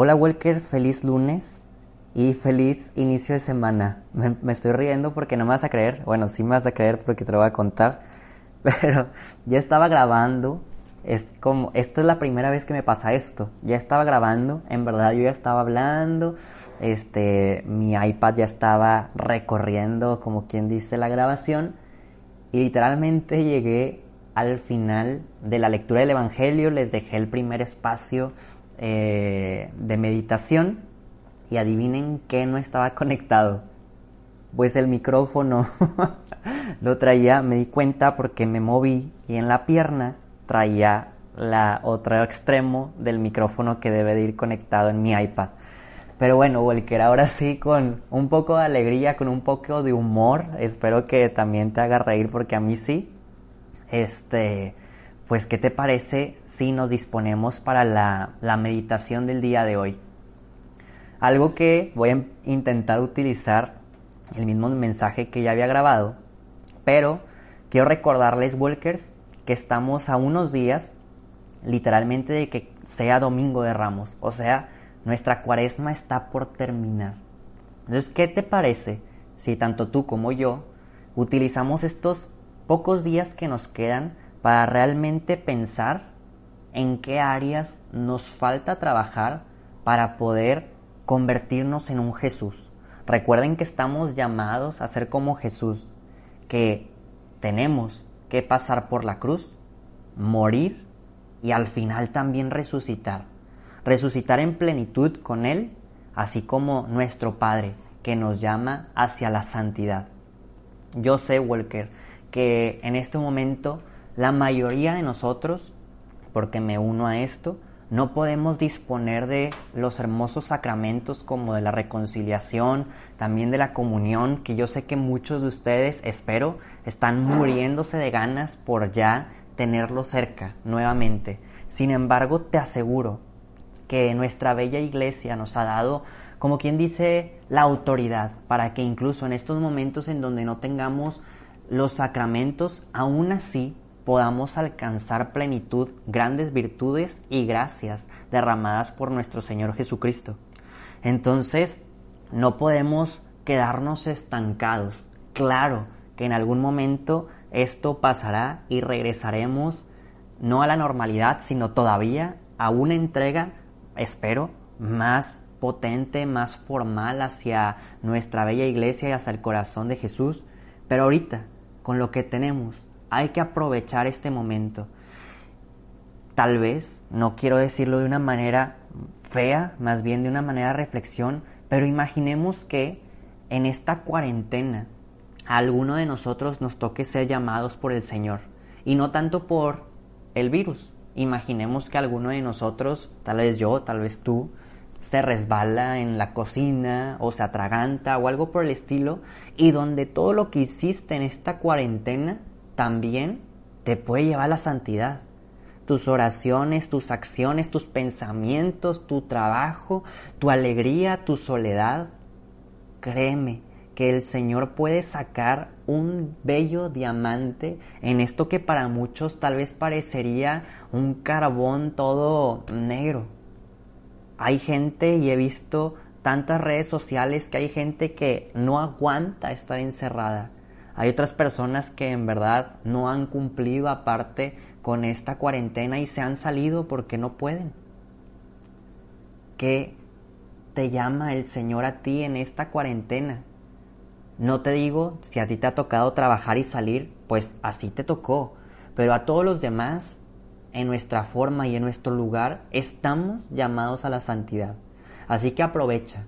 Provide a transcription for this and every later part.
Hola Walker, feliz lunes y feliz inicio de semana. Me, estoy riendo porque no me vas a creer. Bueno, sí me vas a creer porque te lo voy a contar. Pero ya estaba grabando. Es como, esto es la primera vez que me pasa esto. Ya estaba grabando, en verdad yo ya estaba hablando. Este, mi iPad ya estaba recorriendo, como quien dice, la grabación. Y literalmente llegué al final de la lectura del Evangelio. Les dejé el primer espacio eh, de meditación y adivinen qué no estaba conectado. Pues el micrófono lo traía, me di cuenta porque me moví y en la pierna traía la otro extremo del micrófono que debe de ir conectado en mi iPad. Pero bueno, Walker, ahora sí con un poco de alegría, con un poco de humor, espero que también te haga reír porque a mí sí. Este, pues, ¿qué te parece si nos disponemos para la, la meditación del día de hoy? Algo que voy a intentar utilizar el mismo mensaje que ya había grabado, pero quiero recordarles, Walkers, que estamos a unos días literalmente de que sea domingo de ramos, o sea, nuestra cuaresma está por terminar. Entonces, ¿qué te parece si tanto tú como yo utilizamos estos pocos días que nos quedan para realmente pensar en qué áreas nos falta trabajar para poder convertirnos en un Jesús. Recuerden que estamos llamados a ser como Jesús, que tenemos que pasar por la cruz, morir y al final también resucitar. Resucitar en plenitud con Él, así como nuestro Padre, que nos llama hacia la santidad. Yo sé, Walker, que en este momento la mayoría de nosotros, porque me uno a esto, no podemos disponer de los hermosos sacramentos como de la reconciliación, también de la comunión, que yo sé que muchos de ustedes, espero, están muriéndose de ganas por ya tenerlo cerca nuevamente. Sin embargo, te aseguro que nuestra bella iglesia nos ha dado, como quien dice, la autoridad para que incluso en estos momentos en donde no tengamos los sacramentos, aún así podamos alcanzar plenitud, grandes virtudes y gracias derramadas por nuestro Señor Jesucristo. Entonces, no podemos quedarnos estancados. Claro que en algún momento esto pasará y regresaremos no a la normalidad, sino todavía a una entrega, espero, más potente, más formal hacia nuestra bella iglesia y hacia el corazón de Jesús. Pero ahorita, con lo que tenemos, hay que aprovechar este momento. Tal vez, no quiero decirlo de una manera fea, más bien de una manera reflexión, pero imaginemos que en esta cuarentena a alguno de nosotros nos toque ser llamados por el Señor y no tanto por el virus. Imaginemos que alguno de nosotros, tal vez yo, tal vez tú, se resbala en la cocina o se atraganta o algo por el estilo y donde todo lo que hiciste en esta cuarentena también te puede llevar a la santidad. Tus oraciones, tus acciones, tus pensamientos, tu trabajo, tu alegría, tu soledad. Créeme que el Señor puede sacar un bello diamante en esto que para muchos tal vez parecería un carbón todo negro. Hay gente y he visto tantas redes sociales que hay gente que no aguanta estar encerrada hay otras personas que en verdad no han cumplido aparte con esta cuarentena y se han salido porque no pueden. ¿Qué te llama el Señor a ti en esta cuarentena? No te digo si a ti te ha tocado trabajar y salir, pues así te tocó, pero a todos los demás, en nuestra forma y en nuestro lugar, estamos llamados a la santidad. Así que aprovecha,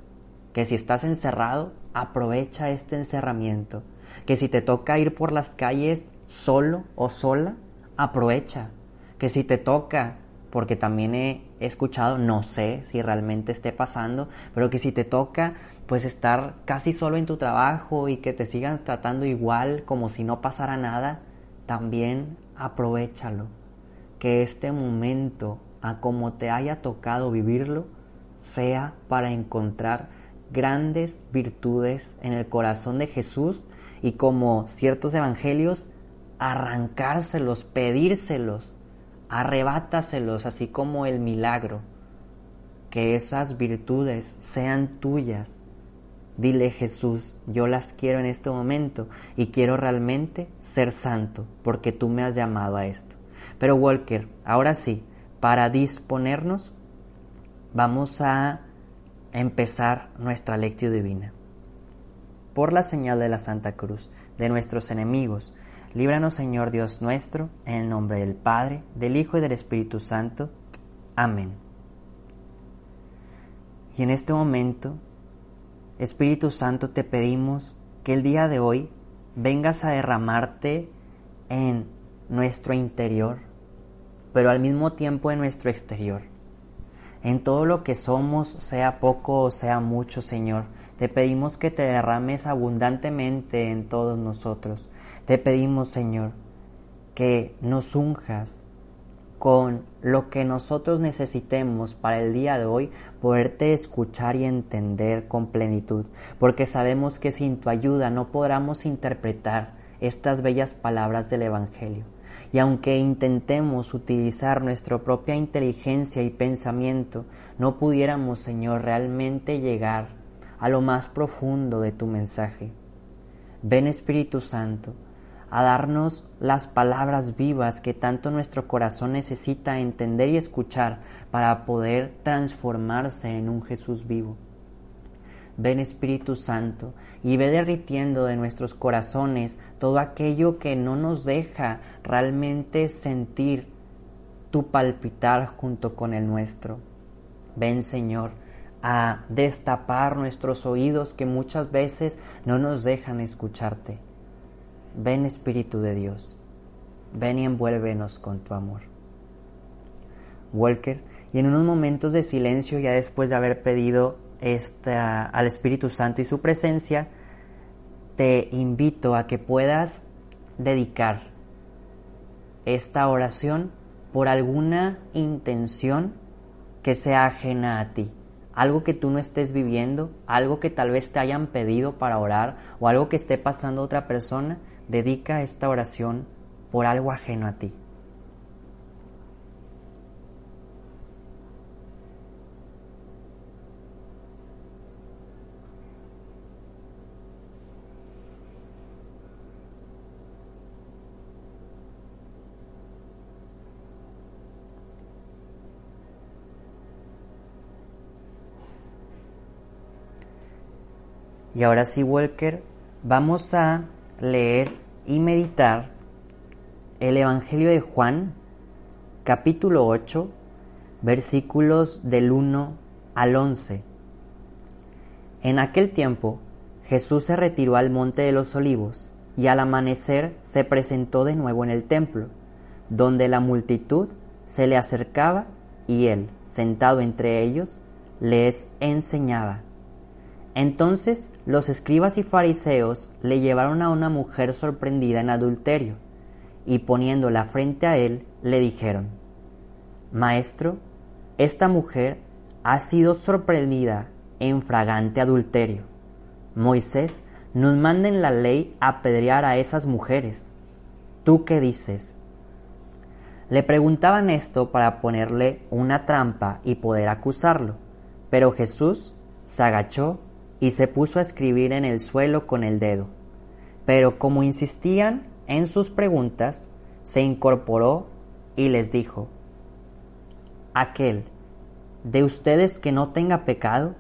que si estás encerrado, aprovecha este encerramiento que si te toca ir por las calles solo o sola, aprovecha. Que si te toca porque también he escuchado, no sé si realmente esté pasando, pero que si te toca pues estar casi solo en tu trabajo y que te sigan tratando igual como si no pasara nada, también aprovechalo. Que este momento, a como te haya tocado vivirlo, sea para encontrar grandes virtudes en el corazón de Jesús y como ciertos evangelios, arrancárselos, pedírselos, arrebátaselos, así como el milagro. Que esas virtudes sean tuyas. Dile Jesús, yo las quiero en este momento y quiero realmente ser santo porque tú me has llamado a esto. Pero Walker, ahora sí, para disponernos, vamos a empezar nuestra lectio divina. Por la señal de la Santa Cruz, de nuestros enemigos, líbranos Señor Dios nuestro, en el nombre del Padre, del Hijo y del Espíritu Santo. Amén. Y en este momento, Espíritu Santo, te pedimos que el día de hoy vengas a derramarte en nuestro interior, pero al mismo tiempo en nuestro exterior en todo lo que somos, sea poco o sea mucho, Señor. Te pedimos que te derrames abundantemente en todos nosotros. Te pedimos, Señor, que nos unjas con lo que nosotros necesitemos para el día de hoy, poderte escuchar y entender con plenitud, porque sabemos que sin tu ayuda no podremos interpretar estas bellas palabras del Evangelio. Y aunque intentemos utilizar nuestra propia inteligencia y pensamiento, no pudiéramos, Señor, realmente llegar a lo más profundo de tu mensaje. Ven Espíritu Santo a darnos las palabras vivas que tanto nuestro corazón necesita entender y escuchar para poder transformarse en un Jesús vivo. Ven Espíritu Santo y ve derritiendo de nuestros corazones todo aquello que no nos deja realmente sentir tu palpitar junto con el nuestro. Ven Señor a destapar nuestros oídos que muchas veces no nos dejan escucharte. Ven Espíritu de Dios, ven y envuélvenos con tu amor. Walker, y en unos momentos de silencio, ya después de haber pedido al Espíritu Santo y su presencia, te invito a que puedas dedicar esta oración por alguna intención que sea ajena a ti, algo que tú no estés viviendo, algo que tal vez te hayan pedido para orar o algo que esté pasando otra persona, dedica esta oración por algo ajeno a ti. Y ahora sí, Walker, vamos a leer y meditar el Evangelio de Juan, capítulo 8, versículos del 1 al 11. En aquel tiempo, Jesús se retiró al monte de los olivos y al amanecer se presentó de nuevo en el templo, donde la multitud se le acercaba y él, sentado entre ellos, les enseñaba. Entonces los escribas y fariseos le llevaron a una mujer sorprendida en adulterio, y poniéndola frente a él, le dijeron, Maestro, esta mujer ha sido sorprendida en fragante adulterio. Moisés nos manda en la ley apedrear a esas mujeres. ¿Tú qué dices? Le preguntaban esto para ponerle una trampa y poder acusarlo, pero Jesús se agachó y se puso a escribir en el suelo con el dedo. Pero como insistían en sus preguntas, se incorporó y les dijo, Aquel de ustedes que no tenga pecado,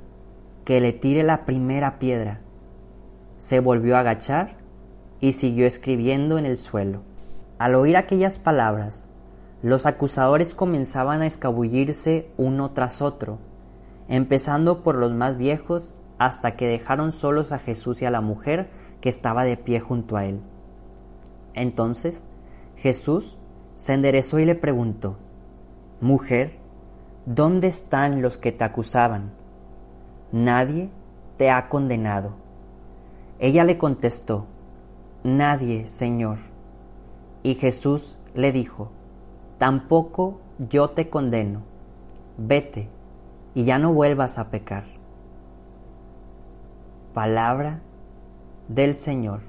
que le tire la primera piedra. Se volvió a agachar y siguió escribiendo en el suelo. Al oír aquellas palabras, los acusadores comenzaban a escabullirse uno tras otro, empezando por los más viejos hasta que dejaron solos a Jesús y a la mujer que estaba de pie junto a él. Entonces Jesús se enderezó y le preguntó, Mujer, ¿dónde están los que te acusaban? Nadie te ha condenado. Ella le contestó, Nadie, Señor. Y Jesús le dijo, Tampoco yo te condeno. Vete y ya no vuelvas a pecar. Palabra del Señor.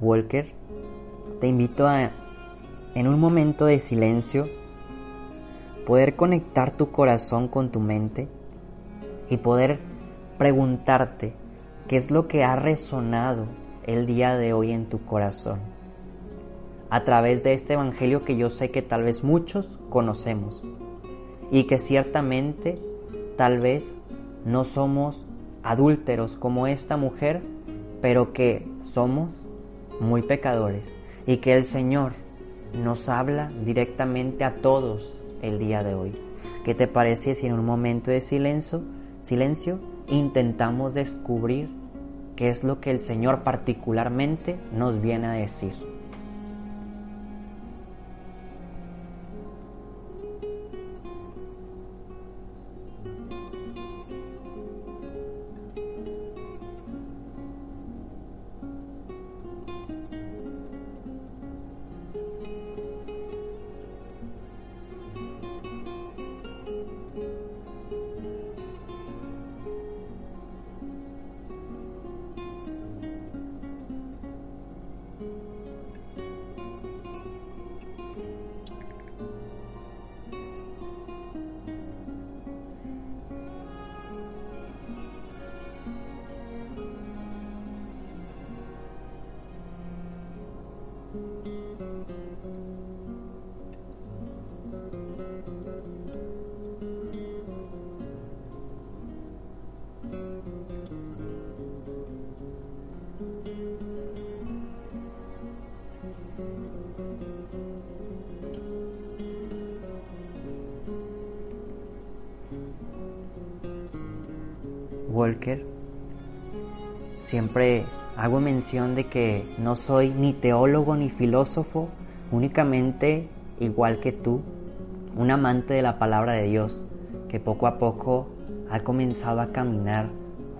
Walker, te invito a, en un momento de silencio, poder conectar tu corazón con tu mente y poder preguntarte qué es lo que ha resonado el día de hoy en tu corazón a través de este Evangelio que yo sé que tal vez muchos conocemos y que ciertamente tal vez no somos adúlteros como esta mujer, pero que somos muy pecadores y que el Señor nos habla directamente a todos el día de hoy. ¿Qué te parece si en un momento de silencio, silencio intentamos descubrir qué es lo que el Señor particularmente nos viene a decir? Walker, siempre hago mención de que no soy ni teólogo ni filósofo, únicamente igual que tú, un amante de la palabra de Dios, que poco a poco ha comenzado a caminar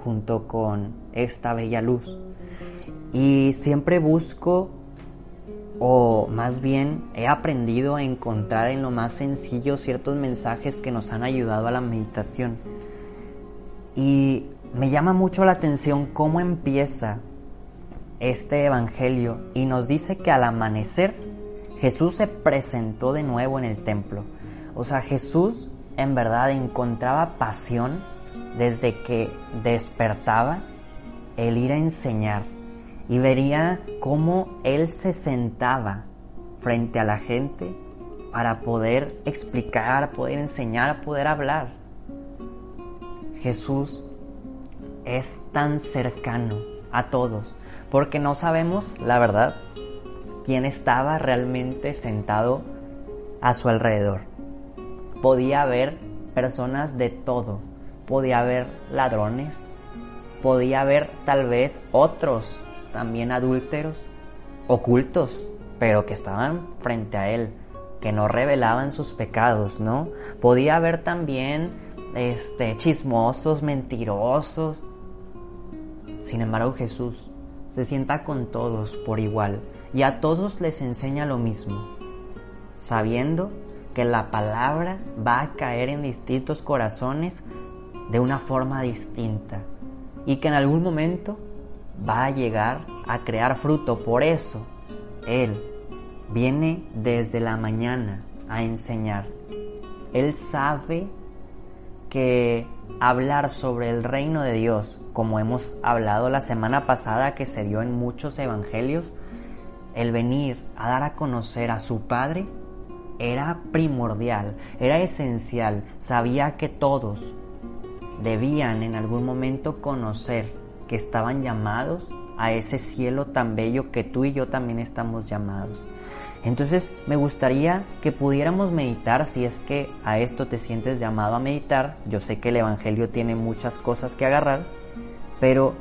junto con esta bella luz. Y siempre busco, o más bien he aprendido a encontrar en lo más sencillo ciertos mensajes que nos han ayudado a la meditación. Y me llama mucho la atención cómo empieza este Evangelio y nos dice que al amanecer Jesús se presentó de nuevo en el templo. O sea, Jesús en verdad encontraba pasión desde que despertaba el ir a enseñar y vería cómo Él se sentaba frente a la gente para poder explicar, poder enseñar, poder hablar. Jesús es tan cercano a todos, porque no sabemos, la verdad, quién estaba realmente sentado a su alrededor. Podía haber personas de todo, podía haber ladrones, podía haber tal vez otros también adúlteros, ocultos, pero que estaban frente a él, que no revelaban sus pecados, ¿no? Podía haber también este chismosos, mentirosos. Sin embargo, Jesús se sienta con todos por igual y a todos les enseña lo mismo, sabiendo que la palabra va a caer en distintos corazones de una forma distinta y que en algún momento va a llegar a crear fruto. Por eso Él viene desde la mañana a enseñar. Él sabe que hablar sobre el reino de Dios, como hemos hablado la semana pasada que se dio en muchos evangelios, el venir a dar a conocer a su Padre era primordial, era esencial. Sabía que todos debían en algún momento conocer que estaban llamados a ese cielo tan bello que tú y yo también estamos llamados. Entonces me gustaría que pudiéramos meditar si es que a esto te sientes llamado a meditar. Yo sé que el Evangelio tiene muchas cosas que agarrar, pero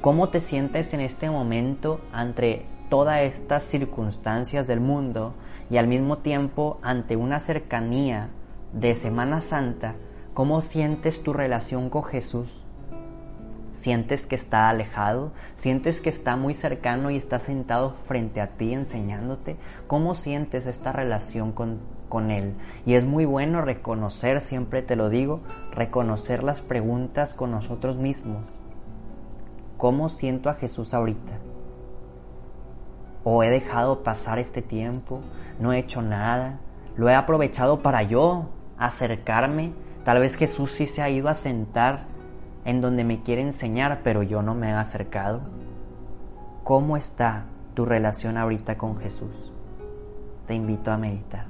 ¿cómo te sientes en este momento ante todas estas circunstancias del mundo y al mismo tiempo ante una cercanía de Semana Santa, ¿cómo sientes tu relación con Jesús? ¿Sientes que está alejado? ¿Sientes que está muy cercano y está sentado frente a ti enseñándote? ¿Cómo sientes esta relación con, con Él? Y es muy bueno reconocer, siempre te lo digo, reconocer las preguntas con nosotros mismos. ¿Cómo siento a Jesús ahorita? ¿O he dejado pasar este tiempo? ¿No he hecho nada? ¿Lo he aprovechado para yo acercarme? Tal vez Jesús sí se ha ido a sentar en donde me quiere enseñar, pero yo no me he acercado. ¿Cómo está tu relación ahorita con Jesús? Te invito a meditar.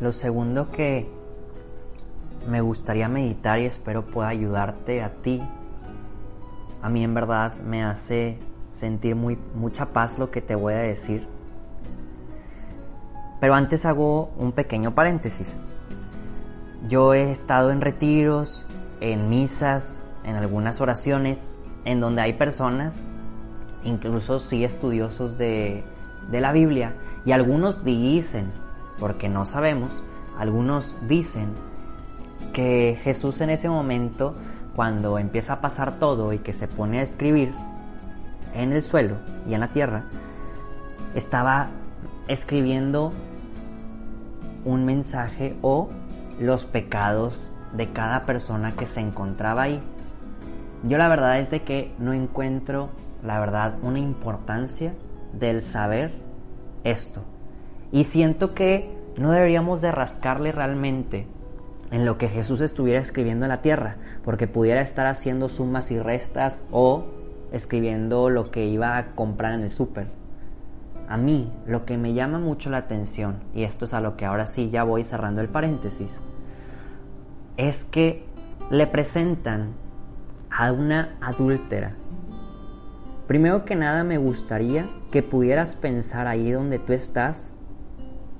Lo segundo que me gustaría meditar y espero pueda ayudarte a ti, a mí en verdad me hace sentir muy, mucha paz lo que te voy a decir. Pero antes hago un pequeño paréntesis. Yo he estado en retiros, en misas, en algunas oraciones, en donde hay personas, incluso sí estudiosos de, de la Biblia, y algunos dicen, porque no sabemos, algunos dicen que Jesús en ese momento, cuando empieza a pasar todo y que se pone a escribir en el suelo y en la tierra, estaba escribiendo un mensaje o los pecados de cada persona que se encontraba ahí. Yo la verdad es de que no encuentro, la verdad, una importancia del saber esto. Y siento que no deberíamos de rascarle realmente en lo que Jesús estuviera escribiendo en la tierra, porque pudiera estar haciendo sumas y restas o escribiendo lo que iba a comprar en el súper. A mí lo que me llama mucho la atención, y esto es a lo que ahora sí ya voy cerrando el paréntesis, es que le presentan a una adúltera. Primero que nada me gustaría que pudieras pensar ahí donde tú estás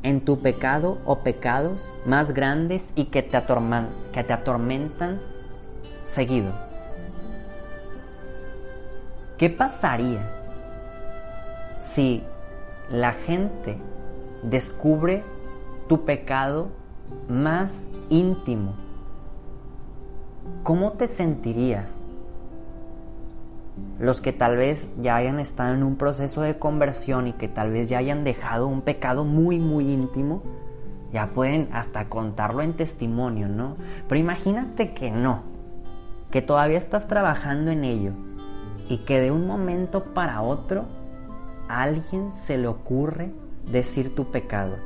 en tu pecado o pecados más grandes y que te, que te atormentan seguido. ¿Qué pasaría si la gente descubre tu pecado más íntimo? ¿Cómo te sentirías? Los que tal vez ya hayan estado en un proceso de conversión y que tal vez ya hayan dejado un pecado muy, muy íntimo, ya pueden hasta contarlo en testimonio, ¿no? Pero imagínate que no, que todavía estás trabajando en ello y que de un momento para otro a alguien se le ocurre decir tu pecado.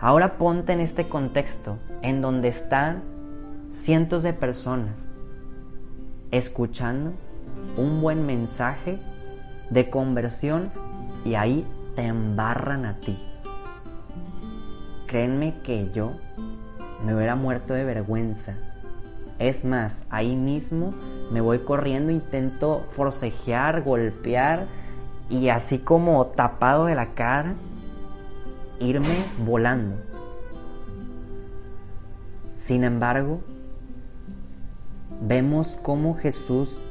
Ahora ponte en este contexto en donde están cientos de personas escuchando un buen mensaje de conversión y ahí te embarran a ti. Créanme que yo me hubiera muerto de vergüenza. Es más, ahí mismo me voy corriendo, intento forcejear, golpear y así como tapado de la cara, irme volando. Sin embargo, vemos cómo Jesús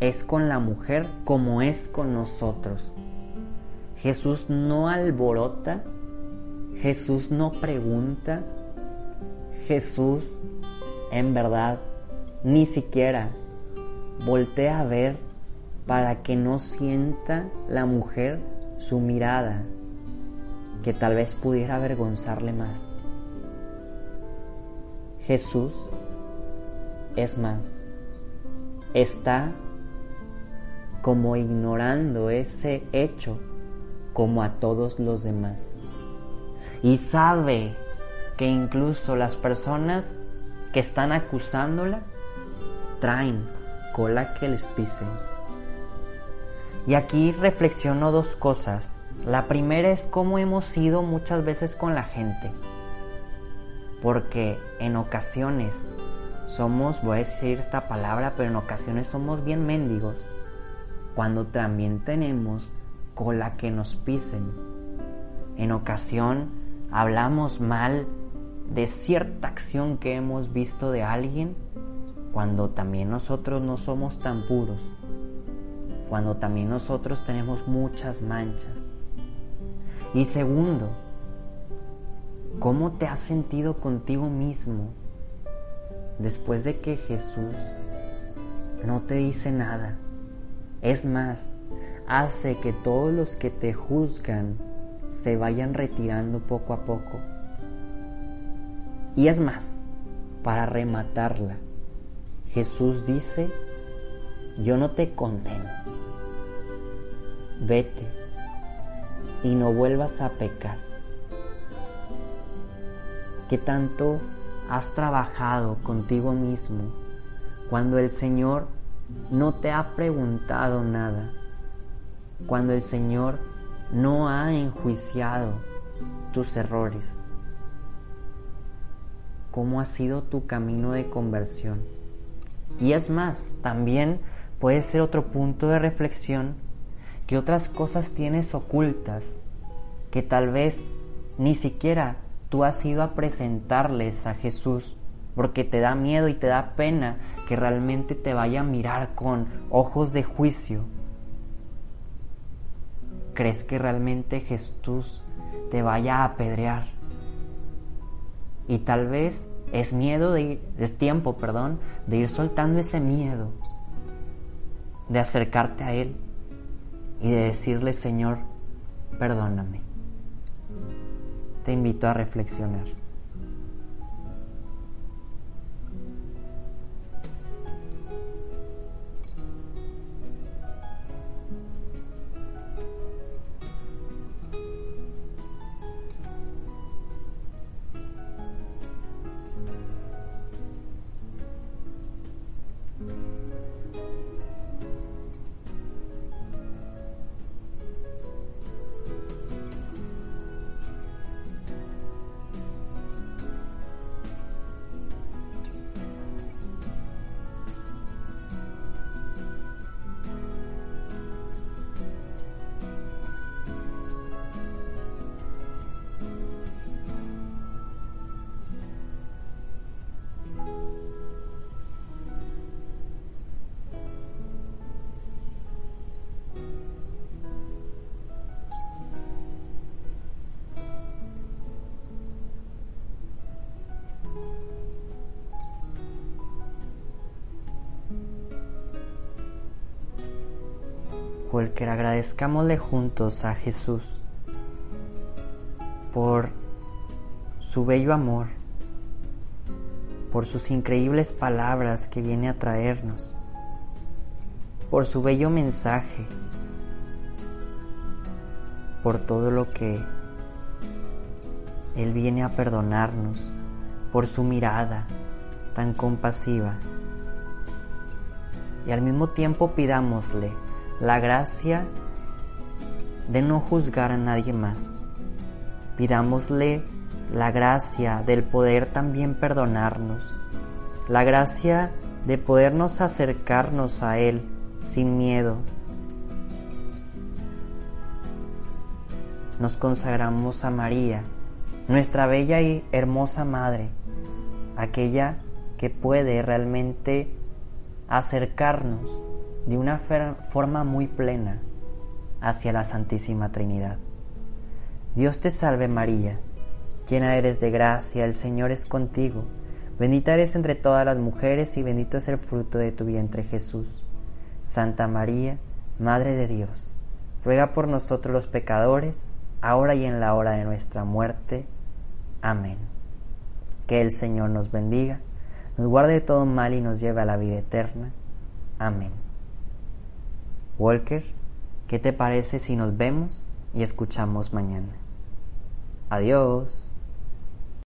es con la mujer como es con nosotros. Jesús no alborota, Jesús no pregunta, Jesús en verdad, ni siquiera voltea a ver para que no sienta la mujer su mirada, que tal vez pudiera avergonzarle más. Jesús, es más, está como ignorando ese hecho como a todos los demás. Y sabe que incluso las personas que están acusándola traen cola que les pisen. Y aquí reflexiono dos cosas. La primera es cómo hemos sido muchas veces con la gente. Porque en ocasiones somos, voy a decir esta palabra, pero en ocasiones somos bien mendigos. Cuando también tenemos cola que nos pisen. En ocasión hablamos mal de cierta acción que hemos visto de alguien cuando también nosotros no somos tan puros, cuando también nosotros tenemos muchas manchas. Y segundo, ¿cómo te has sentido contigo mismo después de que Jesús no te dice nada? Es más, hace que todos los que te juzgan se vayan retirando poco a poco. Y es más, para rematarla, Jesús dice, yo no te condeno, vete y no vuelvas a pecar. ¿Qué tanto has trabajado contigo mismo cuando el Señor no te ha preguntado nada? Cuando el Señor no ha enjuiciado tus errores. ¿Cómo ha sido tu camino de conversión? Y es más, también puede ser otro punto de reflexión que otras cosas tienes ocultas que tal vez ni siquiera tú has ido a presentarles a Jesús porque te da miedo y te da pena que realmente te vaya a mirar con ojos de juicio ¿Crees que realmente Jesús te vaya a apedrear? Y tal vez es miedo de es tiempo, perdón, de ir soltando ese miedo, de acercarte a Él y de decirle, Señor, perdóname. Te invito a reflexionar. Que agradezcámosle juntos a Jesús por su bello amor, por sus increíbles palabras que viene a traernos, por su bello mensaje, por todo lo que Él viene a perdonarnos, por su mirada tan compasiva. Y al mismo tiempo pidámosle la gracia de no juzgar a nadie más. Pidámosle la gracia del poder también perdonarnos, la gracia de podernos acercarnos a Él sin miedo. Nos consagramos a María, nuestra bella y hermosa Madre, aquella que puede realmente acercarnos de una forma muy plena hacia la Santísima Trinidad. Dios te salve María, llena eres de gracia, el Señor es contigo, Bendita eres entre todas las mujeres y bendito es el fruto de tu vientre Jesús. Santa María, Madre de Dios, ruega por nosotros los pecadores, ahora y en la hora de nuestra muerte. Amén. Que el Señor nos bendiga, nos guarde de todo mal y nos lleve a la vida eterna. Amén. Walker, ¿qué te parece si nos vemos y escuchamos mañana? Adiós.